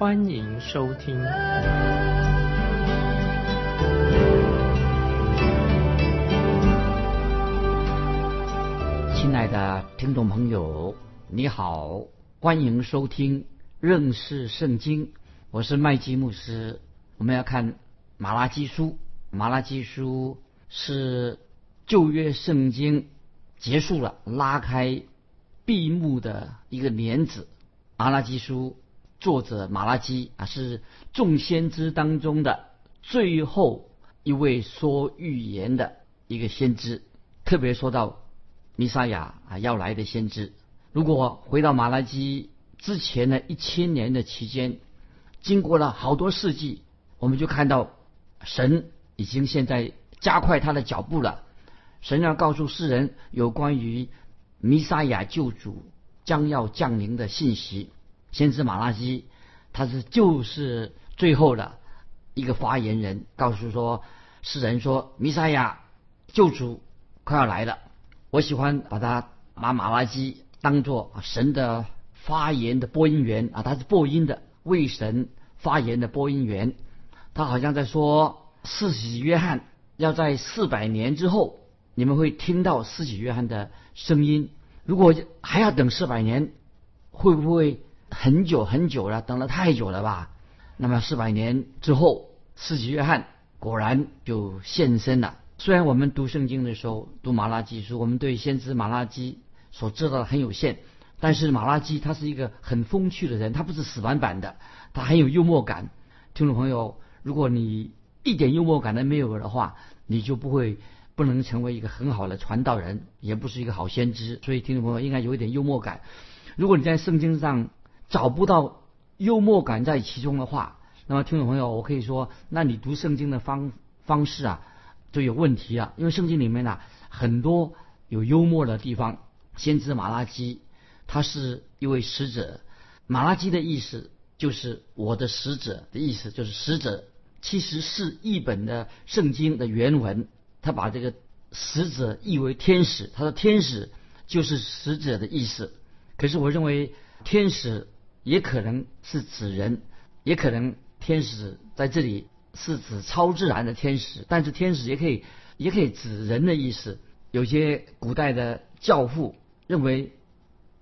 欢迎收听。亲爱的听众朋友，你好，欢迎收听认识圣经。我是麦基牧师。我们要看马拉基书，马拉基书是。旧约圣经结束了，拉开闭幕的一个帘子。马拉基书作者马拉基啊，是众先知当中的最后一位说预言的一个先知。特别说到弥撒亚啊要来的先知。如果回到马拉基之前的一千年的期间，经过了好多世纪，我们就看到神已经现在加快他的脚步了。神要告诉世人有关于弥撒亚救主将要降临的信息。先知马拉基他是就是最后的一个发言人，告诉说世人说弥撒亚救主快要来了。我喜欢把他把马拉基当做神的发言的播音员啊，他是播音的为神发言的播音员。他好像在说四喜约翰要在四百年之后。你们会听到四喜约翰的声音。如果还要等四百年，会不会很久很久了？等了太久了吧？那么四百年之后，施洗约翰果然就现身了。虽然我们读圣经的时候读马拉基书，我们对先知马拉基所知道的很有限，但是马拉基他是一个很风趣的人，他不是死板板的，他很有幽默感。听众朋友，如果你一点幽默感都没有的话，你就不会。不能成为一个很好的传道人，也不是一个好先知。所以听众朋友应该有一点幽默感。如果你在圣经上找不到幽默感在其中的话，那么听众朋友，我可以说，那你读圣经的方方式啊就有问题了。因为圣经里面呢很多有幽默的地方。先知马拉基他是一位使者，马拉基的意思就是我的使者的意思，就是使者其实是译本的圣经的原文。他把这个使者译为天使，他说天使就是使者的意思。可是我认为天使也可能是指人，也可能天使在这里是指超自然的天使，但是天使也可以也可以指人的意思。有些古代的教父认为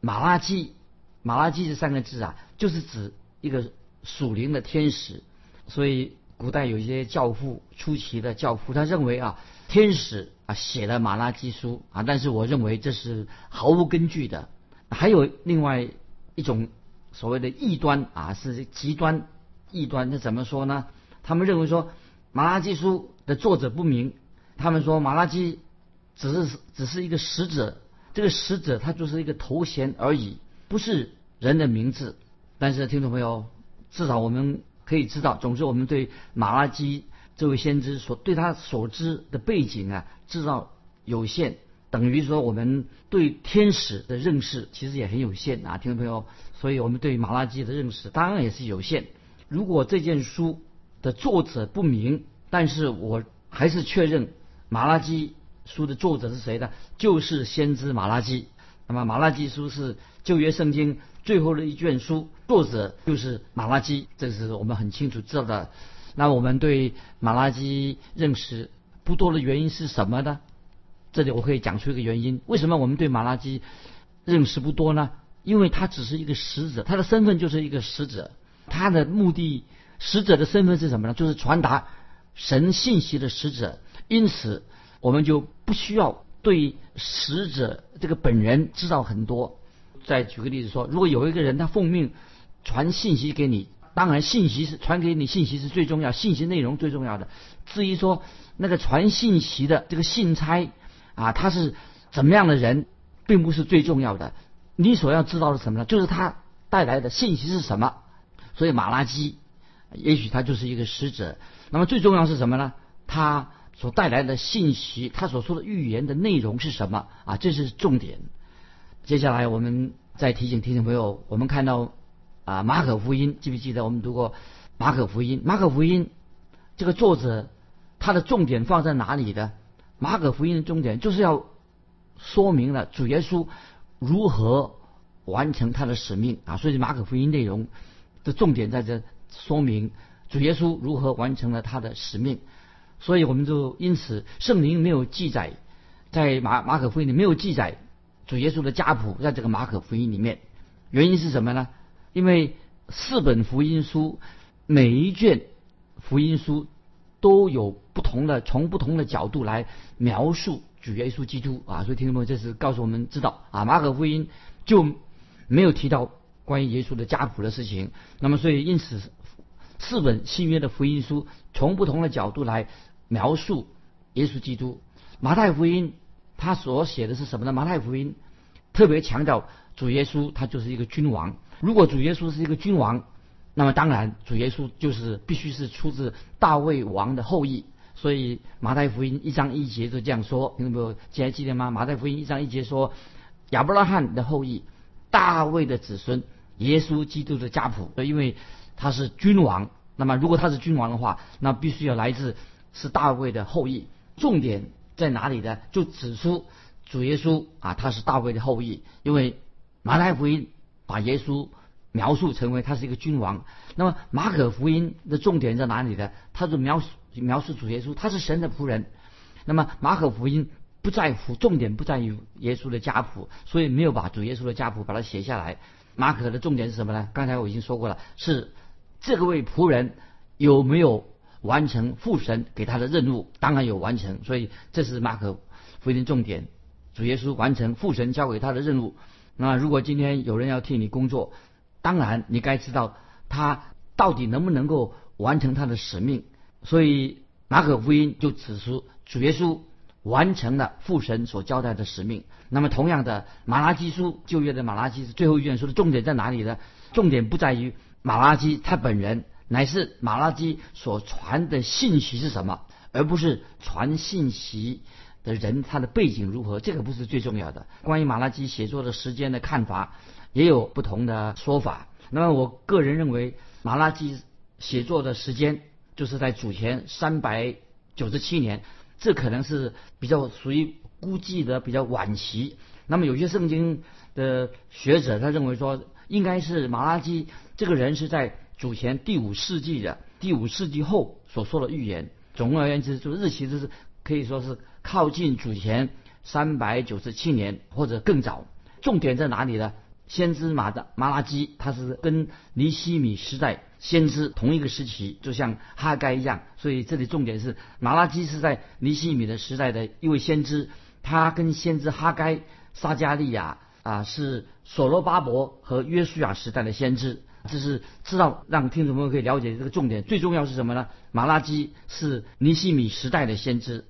马拉基马拉基这三个字啊，就是指一个属灵的天使。所以古代有些教父出奇的教父，他认为啊。天使啊写了马拉基书啊，但是我认为这是毫无根据的。还有另外一种所谓的异端啊，是极端异端。那怎么说呢？他们认为说马拉基书的作者不明，他们说马拉基只是只是一个使者，这个使者他就是一个头衔而已，不是人的名字。但是听众朋友，至少我们可以知道，总之我们对马拉基。这位先知所对他所知的背景啊，知道有限，等于说我们对天使的认识其实也很有限啊，听众朋友，所以我们对马拉基的认识当然也是有限。如果这件书的作者不明，但是我还是确认马拉基书的作者是谁呢？就是先知马拉基。那么马拉基书是旧约圣经最后的一卷书，作者就是马拉基，这是我们很清楚知道的。那我们对马拉基认识不多的原因是什么呢？这里我可以讲出一个原因：为什么我们对马拉基认识不多呢？因为他只是一个使者，他的身份就是一个使者，他的目的，使者的身份是什么呢？就是传达神信息的使者。因此，我们就不需要对使者这个本人知道很多。再举个例子说，如果有一个人他奉命传信息给你。当然，信息是传给你，信息是最重要，信息内容最重要的。至于说那个传信息的这个信差啊，他是怎么样的人，并不是最重要的。你所要知道的什么呢？就是他带来的信息是什么。所以马拉基也许他就是一个使者。那么最重要是什么呢？他所带来的信息，他所说的预言的内容是什么啊？这是重点。接下来我们再提醒听众朋友，我们看到啊马可福音，记不记得我们读过马可福音？马可福音这个作者他的重点放在哪里的？马可福音的重点就是要说明了主耶稣如何完成他的使命啊！所以马可福音内容的重点在这说明主耶稣如何完成了他的使命。所以我们就因此圣灵没有记载在马马可福音里没有记载主耶稣的家谱，在这个马可福音里面，原因是什么呢？因为四本福音书每一卷福音书都有不同的从不同的角度来描述主耶稣基督啊，所以听众朋友这是告诉我们知道啊，马可福音就没有提到关于耶稣的家谱的事情。那么所以因此四本新约的福音书从不同的角度来。描述耶稣基督，马太福音他所写的是什么呢？马太福音特别强调主耶稣他就是一个君王。如果主耶稣是一个君王，那么当然主耶稣就是必须是出自大卫王的后裔。所以马太福音一章一节就这样说，听众朋友还记得吗？马太福音一章一节说亚伯拉罕的后裔，大卫的子孙，耶稣基督的家谱。因为他是君王，那么如果他是君王的话，那必须要来自。是大卫的后裔，重点在哪里呢？就指出主耶稣啊，他是大卫的后裔，因为马太福音把耶稣描述成为他是一个君王。那么马可福音的重点在哪里呢？他就描述描述主耶稣，他是神的仆人。那么马可福音不在乎，重点不在于耶稣的家谱，所以没有把主耶稣的家谱把它写下来。马可的重点是什么呢？刚才我已经说过了，是这个位仆人有没有？完成父神给他的任务，当然有完成，所以这是马可福音重点。主耶稣完成父神交给他的任务。那如果今天有人要替你工作，当然你该知道他到底能不能够完成他的使命。所以马可福音就指出主耶稣完成了父神所交代的使命。那么同样的，马拉基书旧约的马拉基是最后一卷书的重点在哪里呢？重点不在于马拉基他本人。乃是马拉基所传的信息是什么，而不是传信息的人他的背景如何，这个不是最重要的。关于马拉基写作的时间的看法也有不同的说法。那么我个人认为，马拉基写作的时间就是在主前三百九十七年，这可能是比较属于估计的比较晚期。那么有些圣经的学者他认为说，应该是马拉基这个人是在。主前第五世纪的第五世纪后所说的预言，总而言之，就日期就是可以说是靠近主前三百九十七年或者更早。重点在哪里呢？先知马的马拉基，他是跟尼西米时代先知同一个时期，就像哈该一样。所以这里重点是马拉基是在尼西米的时代的一位先知，他跟先知哈该、撒加利亚啊是所罗巴伯和约书亚时代的先知。这是知道让听众朋友可以了解这个重点，最重要是什么呢？马拉基是尼西米时代的先知。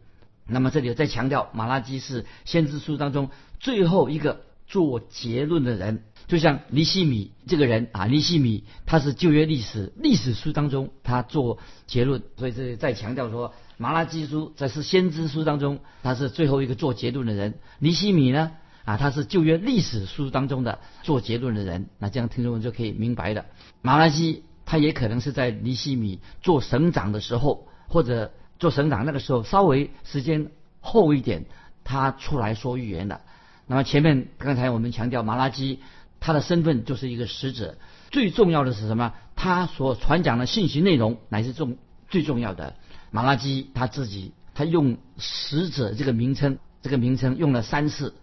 那么这里再强调，马拉基是先知书当中最后一个做结论的人，就像尼西米这个人啊，尼西米他是旧约历史历史书当中他做结论，所以这里再强调说，马拉基书在是先知书当中他是最后一个做结论的人，尼西米呢？啊，他是旧约历史书当中的做结论的人，那这样听众们就可以明白了。马拉基他也可能是在尼西米做省长的时候，或者做省长那个时候稍微时间后一点，他出来说预言的。那么前面刚才我们强调马拉基他的身份就是一个使者，最重要的是什么？他所传讲的信息内容乃是重最重要的。马拉基他自己他用使者这个名称，这个名称用了三次。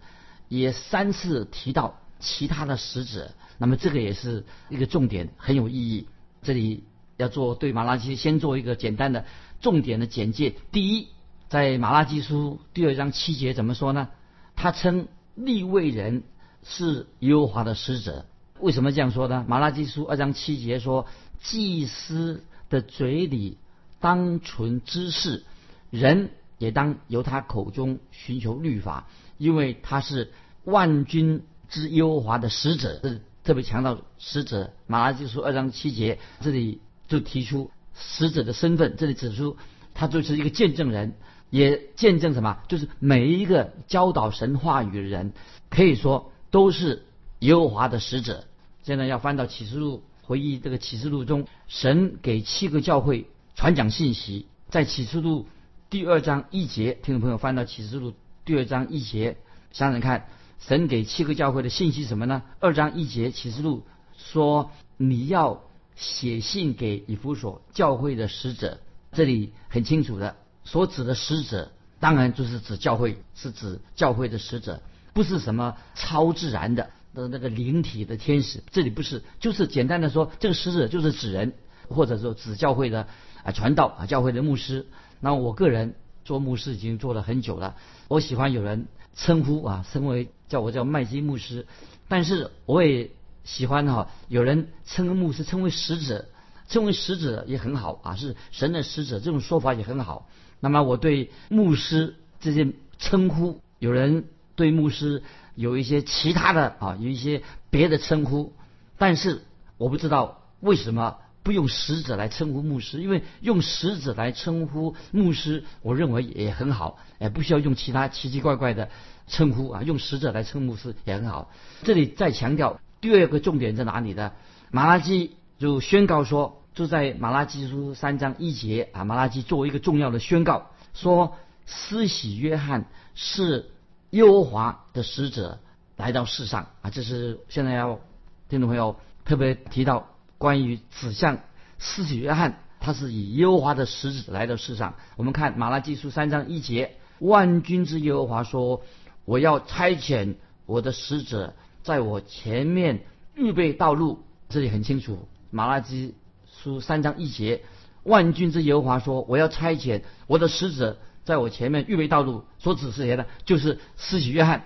也三次提到其他的使者，那么这个也是一个重点，很有意义。这里要做对马拉基先做一个简单的重点的简介。第一，在马拉基书第二章七节怎么说呢？他称立位人是耶和华的使者。为什么这样说呢？马拉基书二章七节说，祭司的嘴里当存知识，人也当由他口中寻求律法。因为他是万军之耶和华的使者，是特别强调使者。马拉基书二章七节这里就提出使者的身份，这里指出他就是一个见证人，也见证什么？就是每一个教导神话语的人，可以说都是耶和华的使者。现在要翻到启示录，回忆这个启示录中，神给七个教会传讲信息，在启示录第二章一节，听众朋友翻到启示录第二章一节，想想看，神给七个教会的信息什么呢？二章一节启示录说你要。写信给以弗所教会的使者，这里很清楚的，所指的使者当然就是指教会，是指教会的使者，不是什么超自然的的那个灵体的天使，这里不是，就是简单的说，这个使者就是指人，或者说指教会的啊传道啊教会的牧师。那我个人做牧师已经做了很久了，我喜欢有人称呼啊称为叫我叫麦基牧师，但是我也。喜欢哈，有人称牧师称为使者，称为使者也很好啊，是神的使者，这种说法也很好。那么我对牧师这些称呼，有人对牧师有一些其他的啊，有一些别的称呼，但是我不知道为什么不用使者来称呼牧师，因为用使者来称呼牧师，我认为也很好，也不需要用其他奇奇怪怪的称呼啊，用使者来称牧师也很好。这里再强调。第二个重点在哪里呢？马拉基就宣告说，就在马拉基书三章一节啊，马拉基作为一个重要的宣告，说施洗约翰是耶和华的使者来到世上啊，这是现在要听众朋友特别提到关于指向施洗约翰，他是以耶和华的使者来到世上。我们看马拉基书三章一节，万军之耶和华说：“我要差遣我的使者。”在我前面预备道路，这里很清楚。马拉基书三章一节，万军之耶和华说：“我要差遣我的使者在我前面预备道路。”所指是谁呢？就是施洗约翰。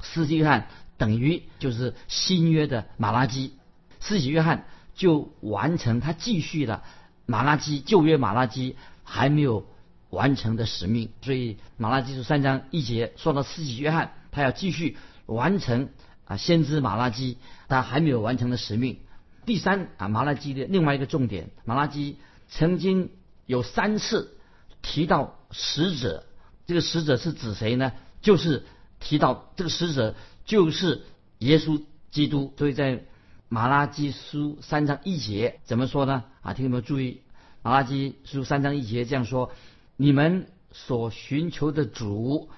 施洗约翰等于就是新约的马拉基。施洗约翰就完成他继续的马拉基旧约马拉基还没有完成的使命。所以马拉基书三章一节说到施洗约翰，他要继续完成。啊，先知马拉基他还没有完成的使命。第三啊，马拉基的另外一个重点，马拉基曾经有三次提到使者，这个使者是指谁呢？就是提到这个使者就是耶稣基督。所以在马拉基书三章一节怎么说呢？啊，听众们注意，马拉基书三章一节这样说：你们所寻求的主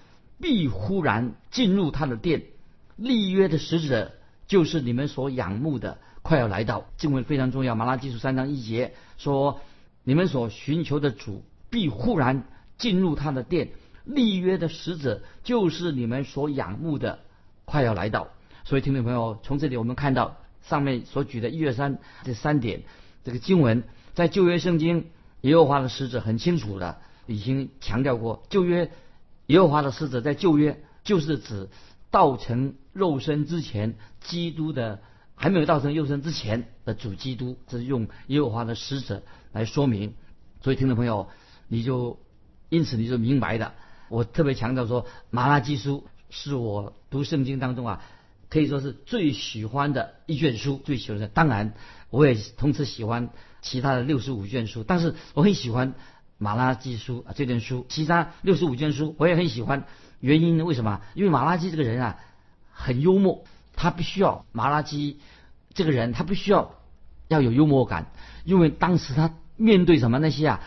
必忽然进入他的殿。立约的使者就是你们所仰慕的，快要来到。经文非常重要，马拉基书三章一节说：“你们所寻求的主必忽然进入他的殿。”立约的使者就是你们所仰慕的，快要来到。所以，听众朋友，从这里我们看到上面所举的一、二、三这三点，这个经文在旧约圣经耶和华的使者很清楚的已经强调过，旧约耶和华的使者在旧约就是指。道成肉身之前，基督的还没有道成肉身之前的主基督，这是用耶和华的使者来说明。所以听众朋友，你就因此你就明白的。我特别强调说，马拉基书是我读圣经当中啊，可以说是最喜欢的一卷书，最喜欢的。当然，我也同时喜欢其他的六十五卷书，但是我很喜欢马拉基书啊这卷书。其他六十五卷书我也很喜欢。原因？为什么？因为马拉基这个人啊，很幽默，他必须要马拉基这个人，他必须要要有幽默感，因为当时他面对什么那些啊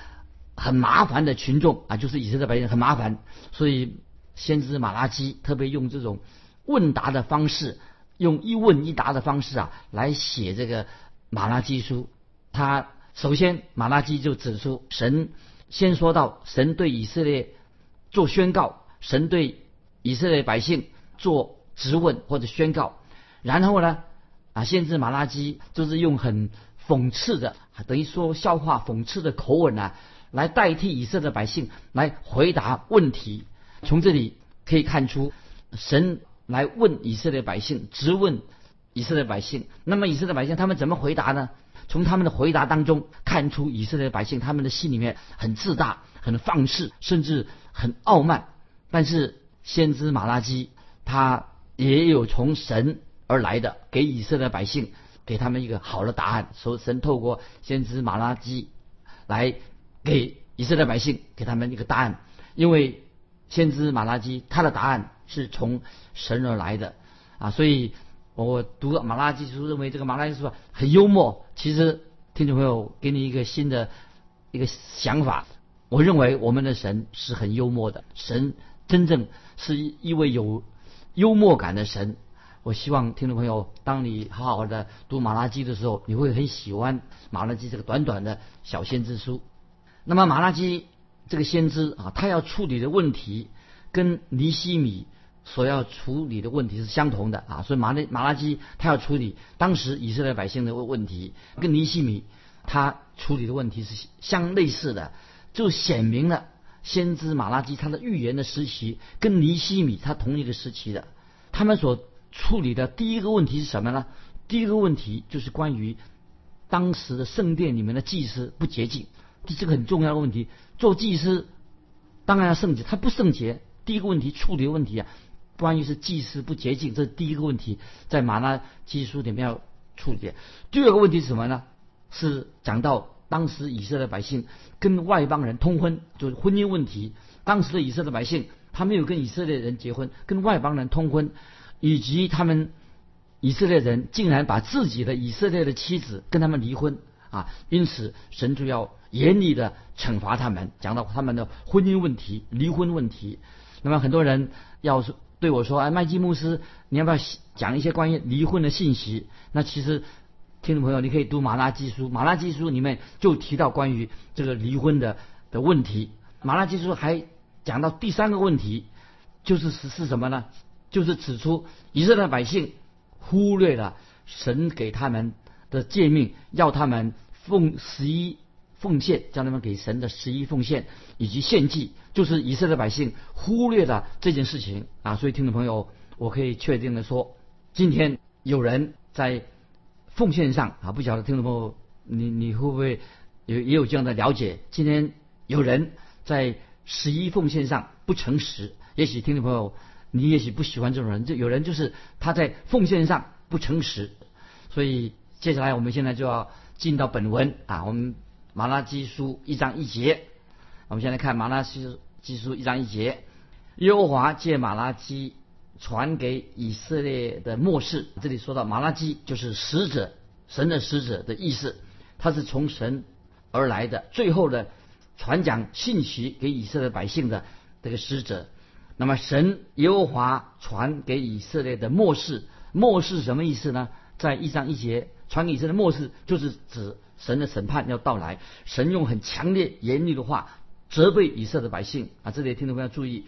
很麻烦的群众啊，就是以色列百姓很麻烦，所以先知马拉基特别用这种问答的方式，用一问一答的方式啊来写这个马拉基书。他首先马拉基就指出，神先说到神对以色列做宣告。神对以色列百姓做质问或者宣告，然后呢，啊，先知马拉基就是用很讽刺的，等于说笑话、讽刺的口吻啊，来代替以色列百姓来回答问题。从这里可以看出，神来问以色列百姓，质问以色列百姓。那么以色列百姓他们怎么回答呢？从他们的回答当中看出，以色列百姓他们的心里面很自大、很放肆，甚至很傲慢。但是先知马拉基他也有从神而来的，给以色列百姓给他们一个好的答案。说神透过先知马拉基来给以色列百姓给他们一个答案，因为先知马拉基他的答案是从神而来的啊，所以我读马拉基书认为这个马拉基书很幽默。其实听众朋友给你一个新的一个想法，我认为我们的神是很幽默的，神真正是一位有幽默感的神。我希望听众朋友，当你好好的读马拉基的时候，你会很喜欢马拉基这个短短的小先知书。那么马拉基这个先知啊，他要处理的问题跟尼西米所要处理的问题是相同的啊，所以马拉马拉基他要处理当时以色列百姓的问问题，跟尼西米他处理的问题是相类似的，就显明了先知马拉基他的预言的时期跟尼西米他同一个时期的，他们所处理的第一个问题是什么呢？第一个问题就是关于当时的圣殿里面的祭司不洁净。这是个很重要的问题。做祭司当然要圣洁，他不圣洁。第一个问题处理的问题啊，关于是祭司不洁净，这是第一个问题，在马拉基书里面要处理。第二个问题是什么呢？是讲到当时以色列百姓跟外邦人通婚，就是婚姻问题。当时的以色列百姓他没有跟以色列人结婚，跟外邦人通婚，以及他们以色列人竟然把自己的以色列的妻子跟他们离婚啊，因此神就要。严厉的惩罚他们，讲到他们的婚姻问题、离婚问题。那么很多人要是对我说：“哎，麦基牧师，你要不要讲一些关于离婚的信息？”那其实听众朋友，你可以读马拉基书，马拉基书里面就提到关于这个离婚的的问题。马拉基书还讲到第三个问题，就是是是什么呢？就是指出以色列百姓忽略了神给他们的诫命，要他们奉十一。奉献，将他们给神的十一奉献以及献祭，就是以色列百姓忽略了这件事情啊！所以听众朋友，我可以确定的说，今天有人在奉献上啊，不晓得听众朋友你你会不会有也有这样的了解？今天有人在十一奉献上不诚实，也许听众朋友你也许不喜欢这种人，就有人就是他在奉献上不诚实，所以接下来我们现在就要进到本文啊，我们。马拉基书一章一节，我们先来看马拉基基书一章一节。耶和华借马拉基传给以色列的末世，这里说到马拉基就是使者，神的使者的意思，他是从神而来的，最后的传讲信息给以色列百姓的这个使者。那么神耶和华传给以色列的末世，末世什么意思呢？在一章一节传给以色列末世，就是指。神的审判要到来，神用很强烈、严厉的话责备以色列的百姓啊！这里听众朋友注意，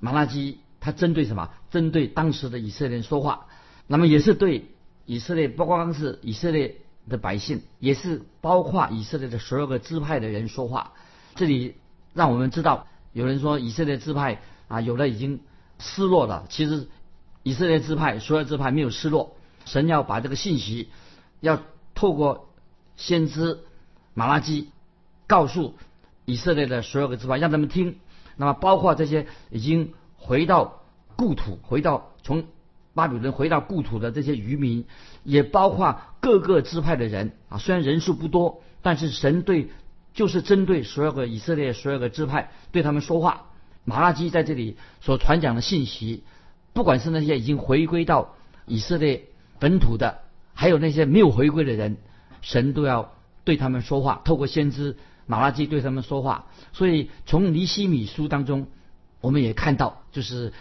马拉基他针对什么？针对当时的以色列人说话，那么也是对以色列，不光是以色列的百姓，也是包括以色列的所有个支派的人说话。这里让我们知道，有人说以色列支派啊，有的已经失落了。其实以色列支派所有支派没有失落，神要把这个信息要透过。先知马拉基告诉以色列的所有的支派，让他们听。那么，包括这些已经回到故土、回到从巴比伦回到故土的这些渔民，也包括各个支派的人啊。虽然人数不多，但是神对就是针对所有的以色列所有的支派对他们说话。马拉基在这里所传讲的信息，不管是那些已经回归到以色列本土的，还有那些没有回归的人。神都要对他们说话，透过先知马拉基对他们说话。所以从尼西米书当中，我们也看到，就是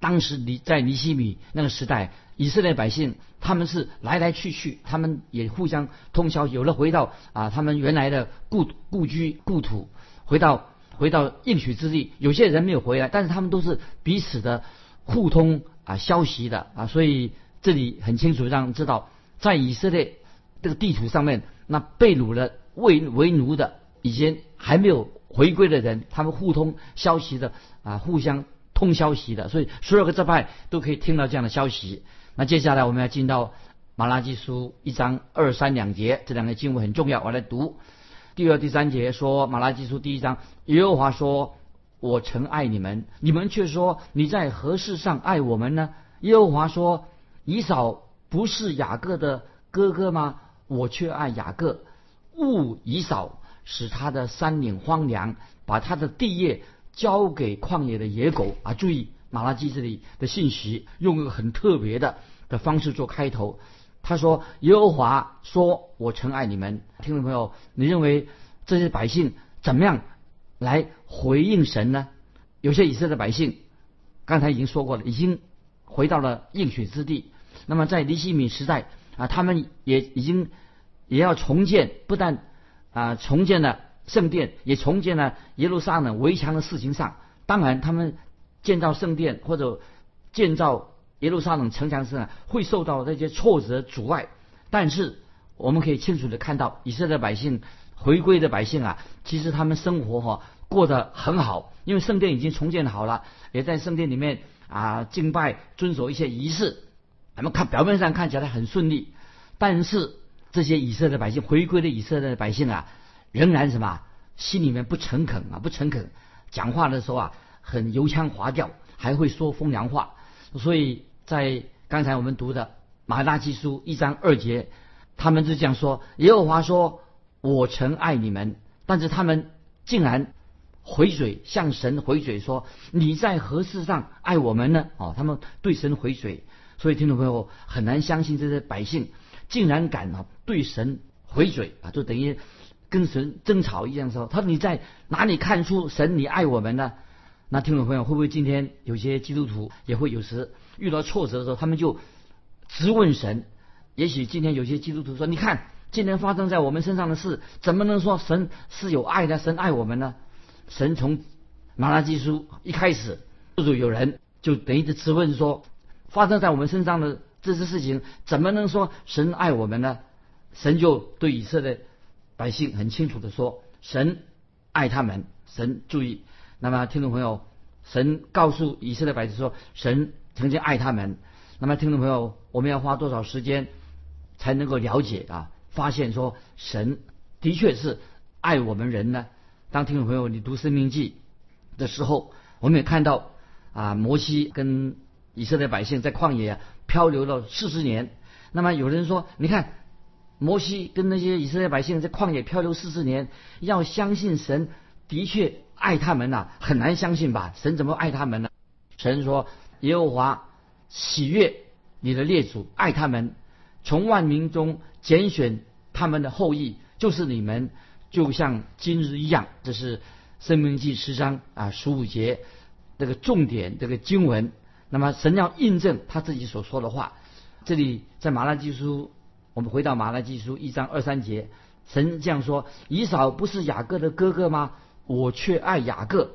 当时尼在尼西米那个时代，以色列百姓他们是来来去去，他们也互相通宵，有了回到啊他们原来的故故居故土，回到回到应许之地。有些人没有回来，但是他们都是彼此的互通啊消息的啊。所以这里很清楚让知道，在以色列。这个地图上面，那被掳了为为奴的，以前还没有回归的人，他们互通消息的啊，互相通消息的，所以所有的这派都可以听到这样的消息。那接下来我们要进到马拉基书一章二三两节，这两个经文很重要，我来读第二、第三节说马拉基书第一章，耶和华说：“我曾爱你们，你们却说你在何事上爱我们呢？”耶和华说：“以扫不是雅各的哥哥吗？”我却爱雅各，勿以扫，使他的山岭荒凉，把他的地业交给旷野的野狗啊！注意马拉基这里的信息，用一个很特别的的方式做开头。他说：“耶和华说，我曾爱你们。”听众朋友，你认为这些百姓怎么样来回应神呢？有些以色列百姓，刚才已经说过了，已经回到了应许之地。那么在尼西米时代啊，他们也已经也要重建，不但啊重建了圣殿，也重建了耶路撒冷围墙的事情上。当然，他们建造圣殿或者建造耶路撒冷城墙时会受到这些挫折阻碍。但是我们可以清楚的看到，以色列百姓回归的百姓啊，其实他们生活哈过得很好，因为圣殿已经重建好了，也在圣殿里面啊敬拜，遵守一些仪式。咱们看表面上看起来很顺利，但是这些以色列百姓回归的以色列百姓啊，仍然什么心里面不诚恳啊，不诚恳，讲话的时候啊很油腔滑调，还会说风凉话。所以在刚才我们读的马拉基书一章二节，他们就这样说：耶和华说，我曾爱你们，但是他们竟然回嘴向神回嘴说：你在何事上爱我们呢？哦，他们对神回嘴。所以，听众朋友很难相信这些百姓竟然敢啊对神回嘴啊，就等于跟神争吵一样。说他说你在哪里看出神你爱我们呢？那听众朋友会不会今天有些基督徒也会有时遇到挫折的时候，他们就质问神？也许今天有些基督徒说：“你看今天发生在我们身上的事，怎么能说神是有爱的？神爱我们呢？”神从马拉基书一开始，就有人就等于质问说。发生在我们身上的这些事情，怎么能说神爱我们呢？神就对以色列百姓很清楚的说：神爱他们。神注意，那么听众朋友，神告诉以色列百姓说，神曾经爱他们。那么听众朋友，我们要花多少时间才能够了解啊？发现说神的确是爱我们人呢？当听众朋友你读生命记的时候，我们也看到啊，摩西跟以色列百姓在旷野漂流了四十年，那么有人说，你看摩西跟那些以色列百姓在旷野漂流四十年，要相信神的确爱他们呐，很难相信吧？神怎么爱他们呢？神说：“耶和华喜悦你的列祖，爱他们，从万民中拣选他们的后裔，就是你们，就像今日一样。”这是《生命记》十章啊十五节这个重点这个经文。那么神要印证他自己所说的话，这里在马拉基书，我们回到马拉基书一章二三节，神这样说：以扫不是雅各的哥哥吗？我却爱雅各，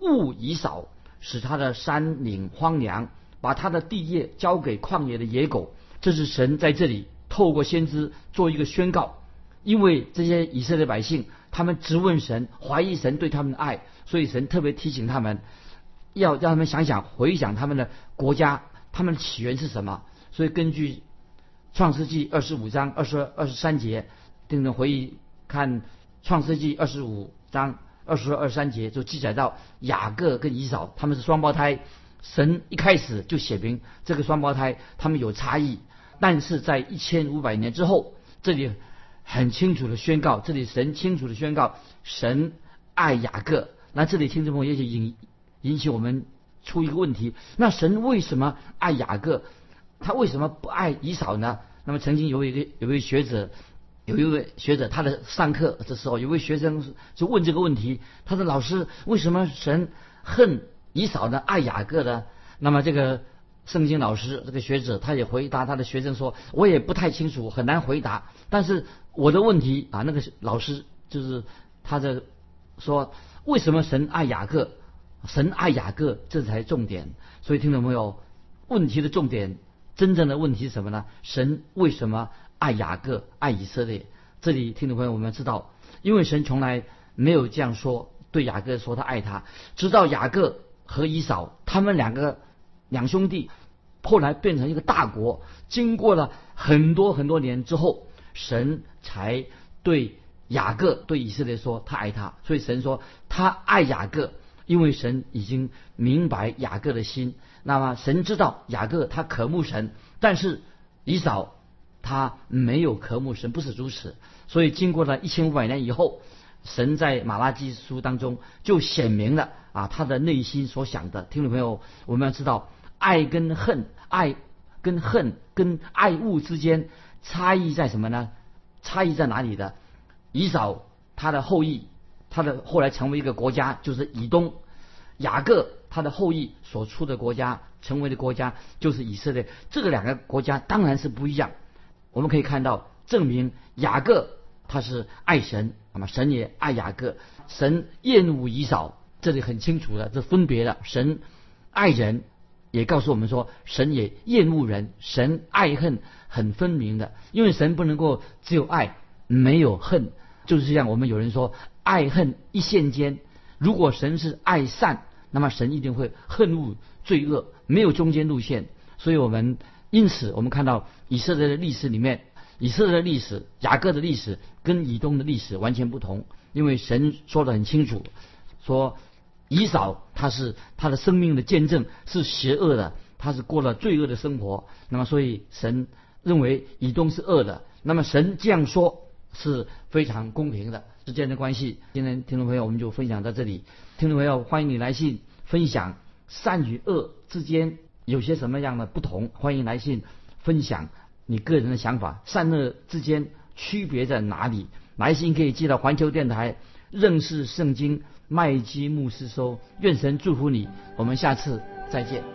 勿以扫，使他的山岭荒凉，把他的地业交给旷野的野狗。这是神在这里透过先知做一个宣告，因为这些以色列百姓他们质问神，怀疑神对他们的爱，所以神特别提醒他们。要让他们想想回想他们的国家，他们的起源是什么？所以根据创世纪二十五章二十二十三节，定着回忆看创世纪二十五章二十二三节，就记载到雅各跟以扫他们是双胞胎。神一开始就写明这个双胞胎他们有差异，但是在一千五百年之后，这里很清楚的宣告，这里神清楚的宣告，神爱雅各。那这里听众朋友也许引。引起我们出一个问题：那神为什么爱雅各？他为什么不爱以扫呢？那么曾经有一个有位学者，有一位学者，他的上课的时候，有位学生就问这个问题：他说：“老师，为什么神恨以扫呢？爱雅各呢？”那么这个圣经老师这个学者他也回答他的学生说：“我也不太清楚，很难回答。但是我的问题啊，那个老师就是他的说：为什么神爱雅各？”神爱雅各，这才重点。所以听众朋友，问题的重点，真正的问题是什么呢？神为什么爱雅各，爱以色列？这里听众朋友，我们知道，因为神从来没有这样说，对雅各说他爱他。直到雅各和以扫他们两个两兄弟，后来变成一个大国，经过了很多很多年之后，神才对雅各对以色列说他爱他。所以神说他爱雅各。因为神已经明白雅各的心，那么神知道雅各他渴慕神，但是以扫他没有渴慕神，不是如此。所以经过了一千五百年以后，神在马拉基书当中就显明了啊他的内心所想的。听众朋友，我们要知道，爱跟恨，爱跟恨跟爱物之间差异在什么呢？差异在哪里的？以扫他的后裔，他的后来成为一个国家，就是以东。雅各他的后裔所出的国家，成为的国家就是以色列。这个两个国家当然是不一样。我们可以看到，证明雅各他是爱神，那么神也爱雅各。神厌恶以扫，这里很清楚的，这分别了。神爱人，也告诉我们说，神也厌恶人。神爱恨很分明的，因为神不能够只有爱没有恨，就是这样。我们有人说，爱恨一线间。如果神是爱善，那么神一定会恨恶罪恶，没有中间路线。所以我们因此我们看到以色列的历史里面，以色列的历史、雅各的历史跟以东的历史完全不同，因为神说得很清楚，说以扫他是他的生命的见证是邪恶的，他是过了罪恶的生活。那么所以神认为以东是恶的，那么神这样说是非常公平的。之间的关系，今天听众朋友我们就分享到这里。听众朋友，欢迎你来信分享善与恶之间有些什么样的不同。欢迎来信分享你个人的想法，善恶之间区别在哪里？来信可以寄到环球电台认识圣经麦基牧师收。愿神祝福你，我们下次再见。